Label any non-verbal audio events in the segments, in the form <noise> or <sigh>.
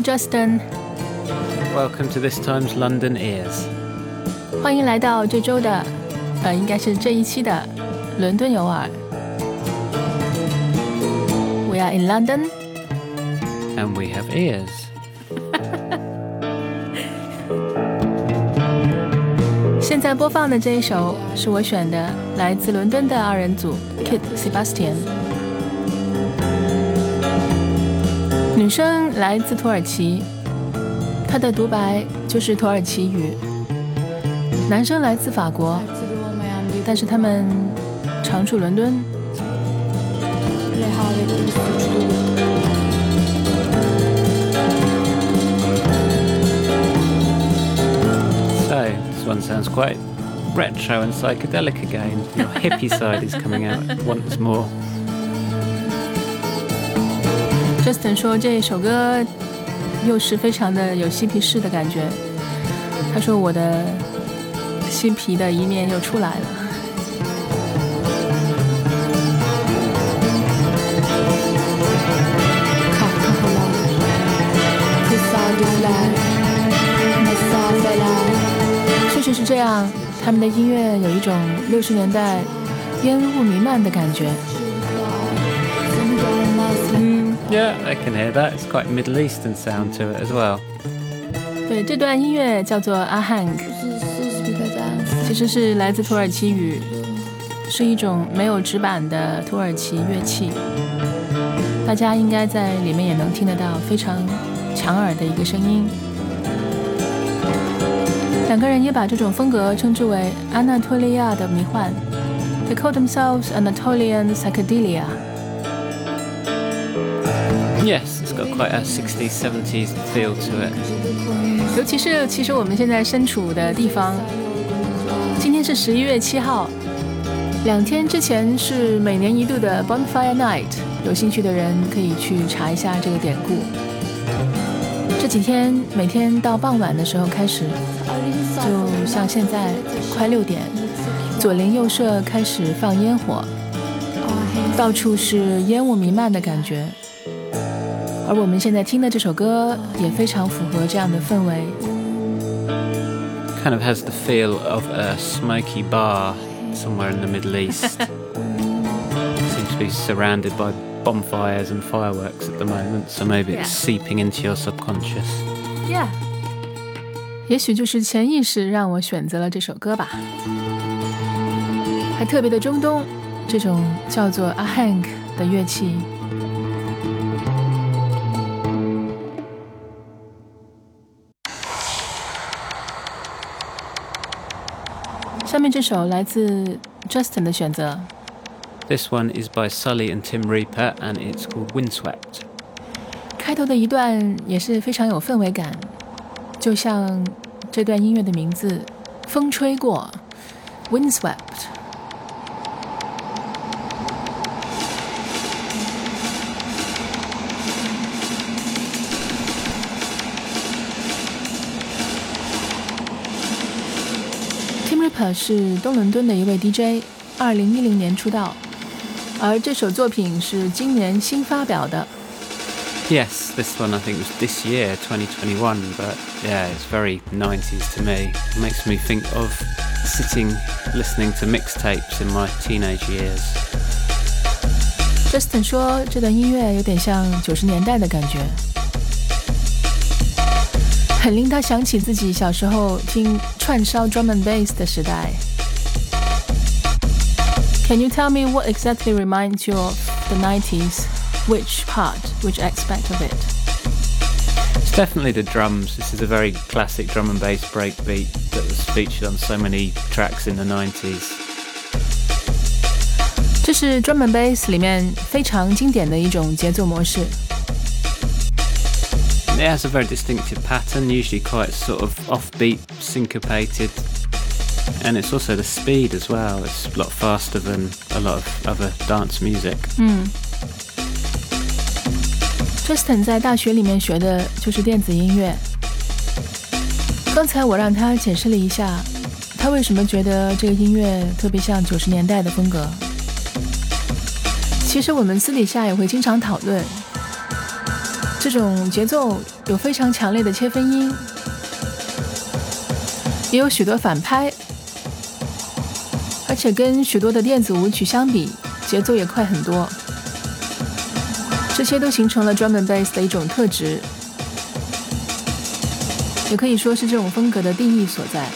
Hello, Justin. Welcome to this time's London Ears. 欢迎来到这周的，呃，应该是这一期的伦敦有耳。We are in London. And we have ears. <laughs> 现在播放的这一首是我选的，来自伦敦的二人组 Kit Sebastian。女生来自土耳其，她的独白就是土耳其语。男生来自法国，但是他们常驻伦敦。So, this one sounds quite retro and psychedelic again. Your hippie side is coming out once more. Justin 说这首歌又是非常的有嬉皮士的感觉。他说我的嬉皮的一面又出来了。<laughs> 确实是这样，他们的音乐有一种六十年代烟雾弥漫的感觉。Yeah, I can hear that. It's quite Middle Eastern sound to it as well. 对，这段音乐叫做阿汉克，其实是来自土耳其语，是一种没有指板的土耳其乐器。大家应该在里面也能听得到非常强耳的一个声音。两个人也把这种风格称之为安纳托利亚的迷幻。They call themselves Anatolian psychedelia。 <laughs> Yes, it's got quite a 60s, 70s feel to it. 尤其是其实我们现在身处的地方，今天是十一月七号，两天之前是每年一度的 Bonfire Night，有兴趣的人可以去查一下这个典故。这几天每天到傍晚的时候开始，就像现在快六点，左邻右舍开始放烟火，到处是烟雾弥漫的感觉。而我们现在听的这首歌也非常符合这样的氛围。Kind of has the feel of a smoky bar somewhere in the Middle East. Seems to be surrounded by bonfires and fireworks at the moment, so maybe it's seeping into your subconscious. Yeah，也许就是潜意识让我选择了这首歌吧。还特别的中东，这种叫做阿汉克的乐器。下面这首来自 Justin 的选择， This one is by Sully and Tim Reaper, and it's called Windswept. 开头的一段也是非常有氛围感，就像这段音乐的名字“风吹过 ”，Windswept。 Tim Ripper 是东伦敦的一位 DJ，二零一零年出道，而这首作品是今年新发表的。 Yes, this one I think was this year, 2021, but yeah, it's very 90s to me. It makes me think of sitting listening to mixtapes in my teenage years. Justin 说，这段音乐有点像九十年代的感觉， 很令他想起自己小时候听串烧 drum and bass 的时代。Can you tell me what exactly reminds you of the 90s? Which part, which aspect of it? It's definitely the drums. This is a very classic drum and bass breakbeat that was featured on so many tracks in the 90s. 这是 drum and bass 里面非常经典的一种节奏模式。 it has a very distinctive pattern, usually quite sort of offbeat, syncopated, and it's also the speed as well. It's a lot faster than a lot of other dance music. Mm. 嗯。Justin 在大学里面学的就是电子音乐。刚才我让他解释了一下，他为什么觉得这个音乐特别像九十年代的风格。其实我们私底下也会经常讨论，这种节奏有非常强烈的切分音，也有许多反拍，而且跟许多的电子舞曲相比，节奏也快很多。这些都形成了 drum and bass 的一种特质，也可以说是这种风格的定义所在。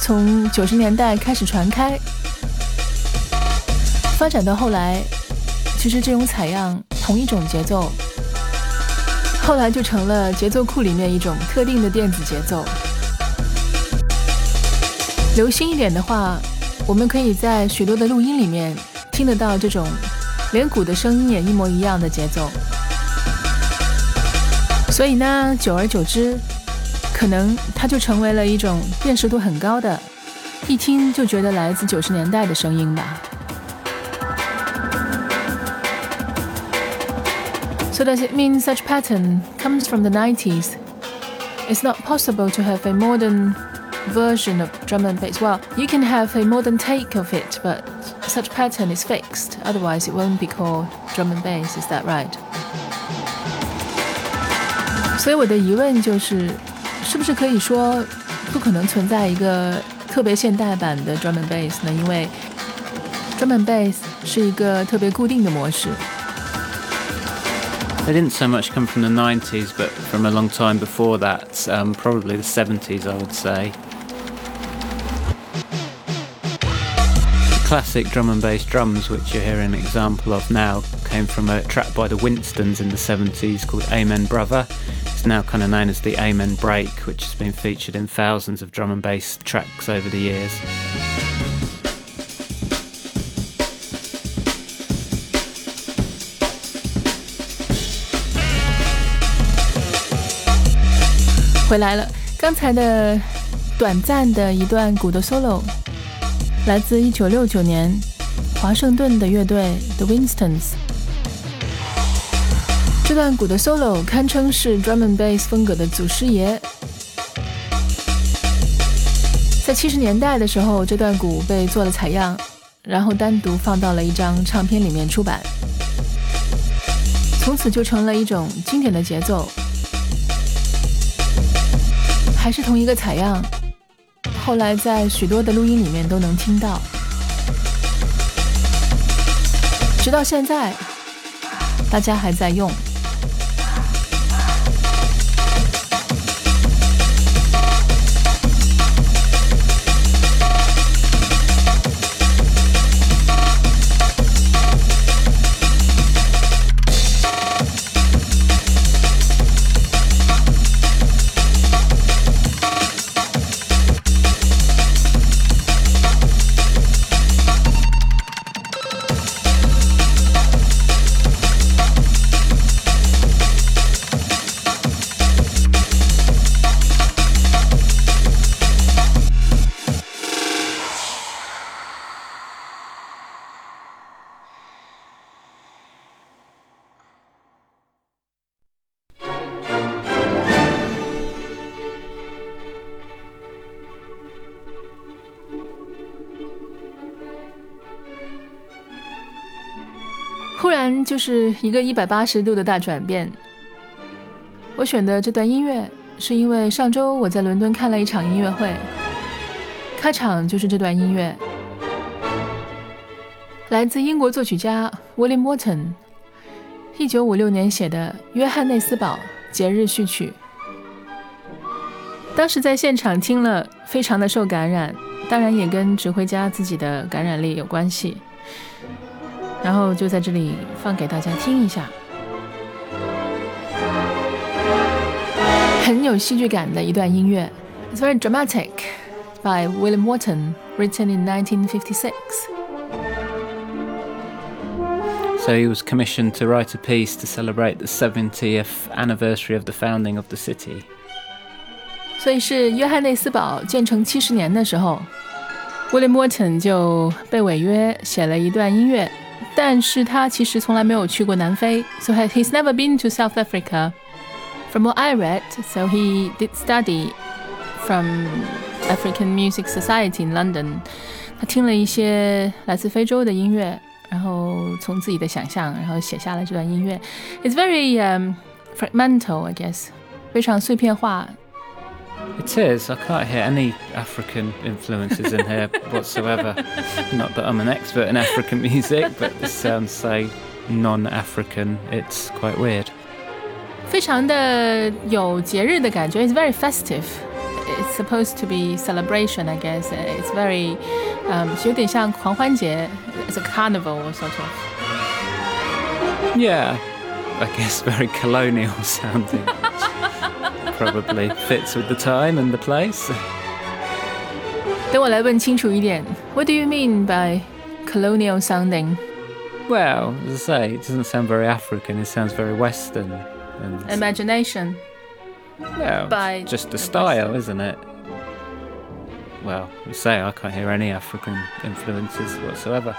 从九十年代开始传开，发展到后来，其实这种采样。同一种节奏，后来就成了节奏库里面一种特定的电子节奏。留心一点的话，我们可以在许多的录音里面听得到这种连鼓的声音也一模一样的节奏。所以呢，久而久之，可能它就成为了一种辨识度很高的，一听就觉得来自九十年代的声音吧。So does it mean such pattern comes from the 90s? It's not possible to have a modern version of drum and bass. Well, you can have a modern take of it, but such pattern is fixed. Otherwise, it won't be called drum and bass. Is that right? 所以我的疑问就是， 是不是可以说不可能存在一个特别现代版的 drum and bass 呢？因为 drum and bass 是一个特别固定的模式。they didn't so much come from the 90s, but from a long time before that, um, probably the 70s, I would say. The classic drum and bass drums, which you're hearing an example of now, came from a track by the Winstons in the 70s called Amen Brother. It's now kind of known as the Amen Break, which has been featured in thousands of drum and bass tracks over the years. 回来了，刚才的短暂的一段鼓的 solo，来自1969年华盛顿的乐队 The Winstons。 这段鼓的 solo 堪称是 drum and bass 风格的祖师爷。在七十年代的时候，这段鼓被做了采样，然后单独放到了一张唱片里面出版，从此就成了一种经典的节奏。还是同一个采样，后来在许多的录音里面都能听到，直到现在，大家还在用。就是一个一百八十度的大转变。我选的这段音乐，是因为上周我在伦敦看了一场音乐会，开场就是这段音乐，来自英国作曲家 William Morton，一九五六年写的《约翰内斯堡节日序曲》。当时在现场听了，非常的受感染，当然也跟指挥家自己的感染力有关系。然后就在这里放给大家听一下，很有戏剧感的一段音乐。It's very dramatic by William Morton, written in 1956. So he was commissioned to write a piece to celebrate the 70th anniversary of the founding of the city. 所以是约翰内斯堡建成七十年的时候，William Morton 就被委约写了一段音乐。但是他其实从来没有去过南非，so he's never been to South Africa. From what I read, so he did study from African Music Society in London. 他听了一些来自非洲的音乐，然后从自己的想象，然后写下了这段音乐。It's very um, fragmental, I guess，非常碎片化。 It is. I can't hear any African influences in here <laughs> whatsoever. Not that I'm an expert in African music, but this sounds so non-African. It's quite weird. 非常的有节日的感觉。It's very festive. It's supposed to be celebration, I guess. It's very, um, 有点像狂欢节. It's a carnival sort of. Yeah, I guess very <laughs> colonial sounding. Probably fits with the time and the place. <laughs> 等我来问清楚一点. What do you mean by colonial sounding? Well, as I say, it doesn't sound very African. It sounds very Western. And Imagination. well, by just the the style, isn't it? Well, I say I can't hear any African influences whatsoever.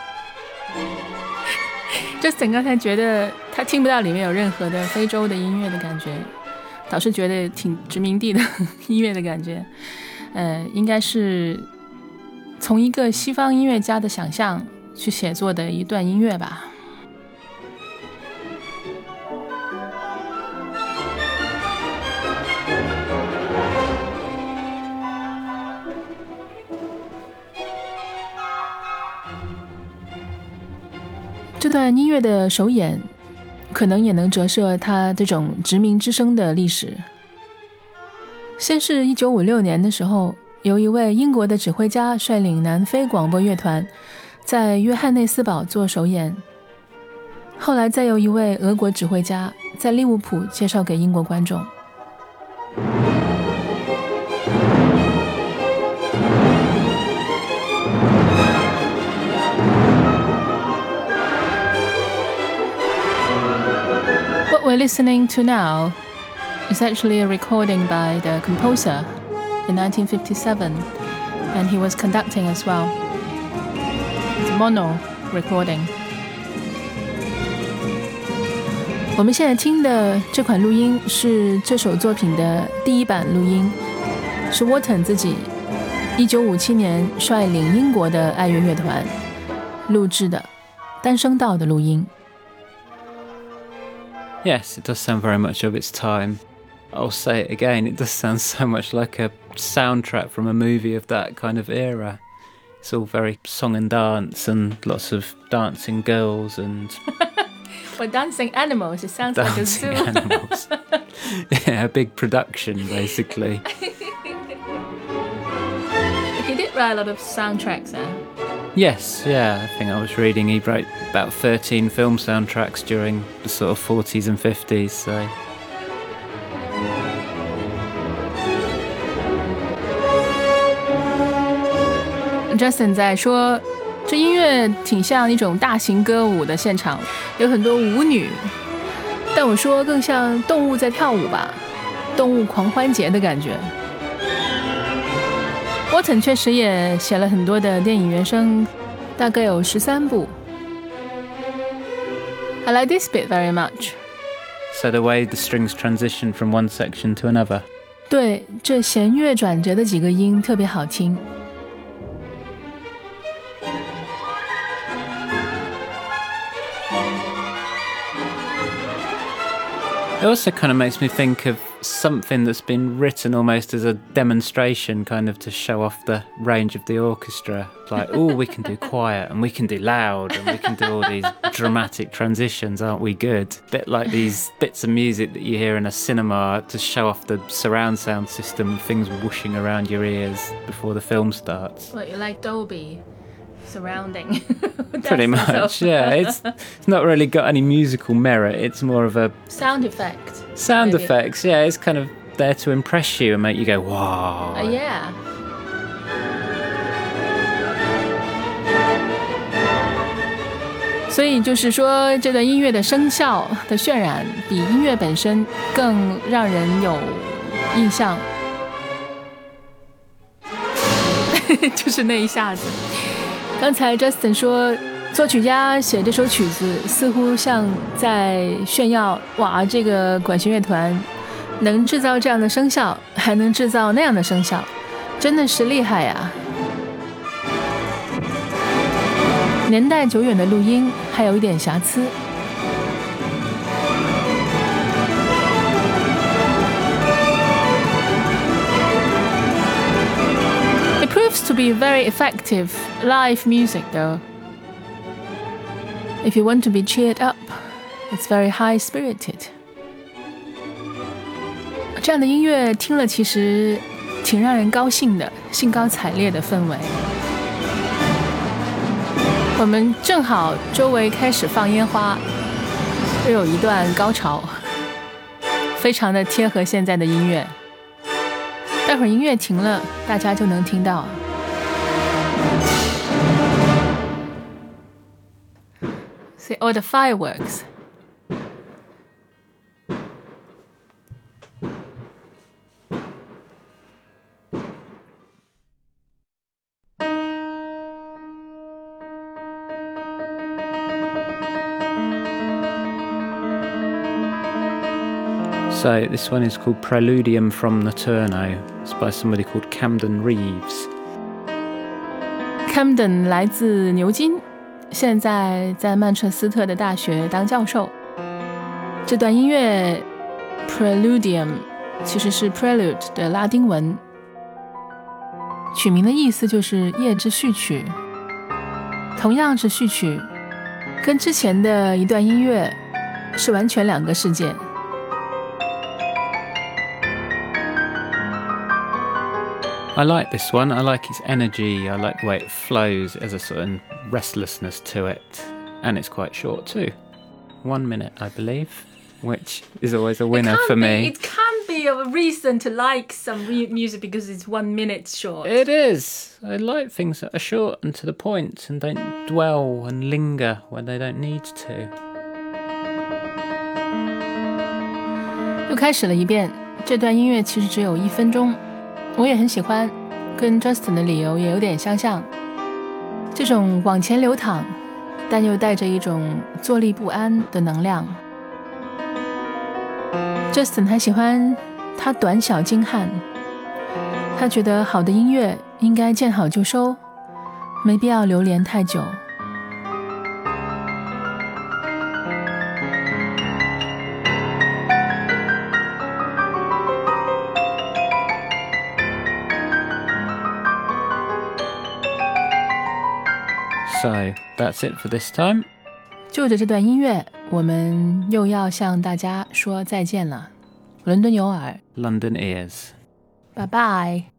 <laughs> Justin 刚才觉得他听不到里面有任何的非洲的音乐的感觉， 倒是觉得挺殖民地的 <laughs> 音乐的感觉。呃，应该是从一个西方音乐家的想象去写作的一段音乐吧。这段音乐的首演，可能也能折射他这种殖民之声的历史。先是一九五六年的时候，由一位英国的指挥家率领南非广播乐团在约翰内斯堡做首演，后来再由一位俄国指挥家在利物浦介绍给英国观众。we're listening to now is actually a recording by the composer in 1957, and he was conducting as well. It's mono recording. 我们现在听的这款录音是这首作品的第一版录音，是 Walton 自己1957年率领英国的爱乐乐团录制的单声道的录音。Yes, it does sound very much of its time. I'll say it again, it does sound <laughs> so much like a soundtrack from a movie of that kind of era. It's all very song and dance and lots of dancing girls and <laughs> For dancing animals, it sounds dancing like a zoo. animals. <laughs> yeah, a big production basically. He did write a lot of soundtracks. Eh? Yes, yeah, I think I was reading he wrote about 13 film soundtracks during the sort of 40s and 50s, so. Justin 在说，这音乐挺像一种大型歌舞的现场，有很多舞女。但我说更像动物在跳舞吧，动物狂欢节的感觉。 Wharton 确实也写了很多的电影原声，大概有十三部。I like this bit very much. So the way the strings transition from one section to another. 对，这弦乐转折的几个音特别好听。 It also kind of makes me think of something that's been written almost as a demonstration, kind of to show off the range of the orchestra. Like, oh, we can do quiet and we can do loud and we can do all these dramatic transitions, aren't we good? Bit like these bits of music that you hear in a cinema to show off the surround sound system, things whooshing around your ears before the film starts. What you like Dolby surrounding? <laughs> Pretty much, yeah. It's <laughs> it's not really got any musical merit. It's more of a sound effect. sound Maybe. effects. Yeah, it's kind of there to impress you and make you go, "Wow!" Uh, yeah. 所以就是说，这段音乐的声效的渲染比音乐本身更让人有印象，就是那一下子。 <laughs> 刚才 Justin 说，作曲家写这首曲子，似乎像在炫耀：哇，这个管弦乐团能制造这样的声效，还能制造那样的声效，真的是厉害呀！年代久远的录音还有一点瑕疵。To be very effective live music, though. If you want to be cheered up, it's very high spirited. 这样的音乐听了其实挺让人高兴的，兴高采烈的氛围。我们正好周围开始放烟花，又有一段高潮，非常的贴合现在的音乐。待会儿音乐停了，大家就能听到。Or the fireworks. So this one is called Praeludium from Notturno. It's by somebody called Camden Reeves. Camden 来自牛津，现在在曼彻斯特的大学当教授。这段音乐，Praeludium，其实是 Prelude 的拉丁文，取名的意思就是夜之序曲。同样是序曲，跟之前的一段音乐是完全两个世界。I like this one. I like its energy. I like the way it flows as a sort of restlessness to it. And it's quite short too. One minute, I believe, which is always a winner for me. It can be a reason to like some music because it's one minute short. It is. I like things that are short and to the point and don't dwell and linger when they don't need to. 又开始了一遍，这段音乐其实只有一分钟。我也很喜欢，跟 Justin 的理由也有点相像。 这种往前流淌，但又带着一种坐立不安的能量。Justin 还喜欢他短小精悍，他觉得好的音乐应该见好就收，没必要留恋太久。So that's it for this time. 就着这段音乐，我们又要向大家说再见了。伦敦有耳，London ears. Bye bye.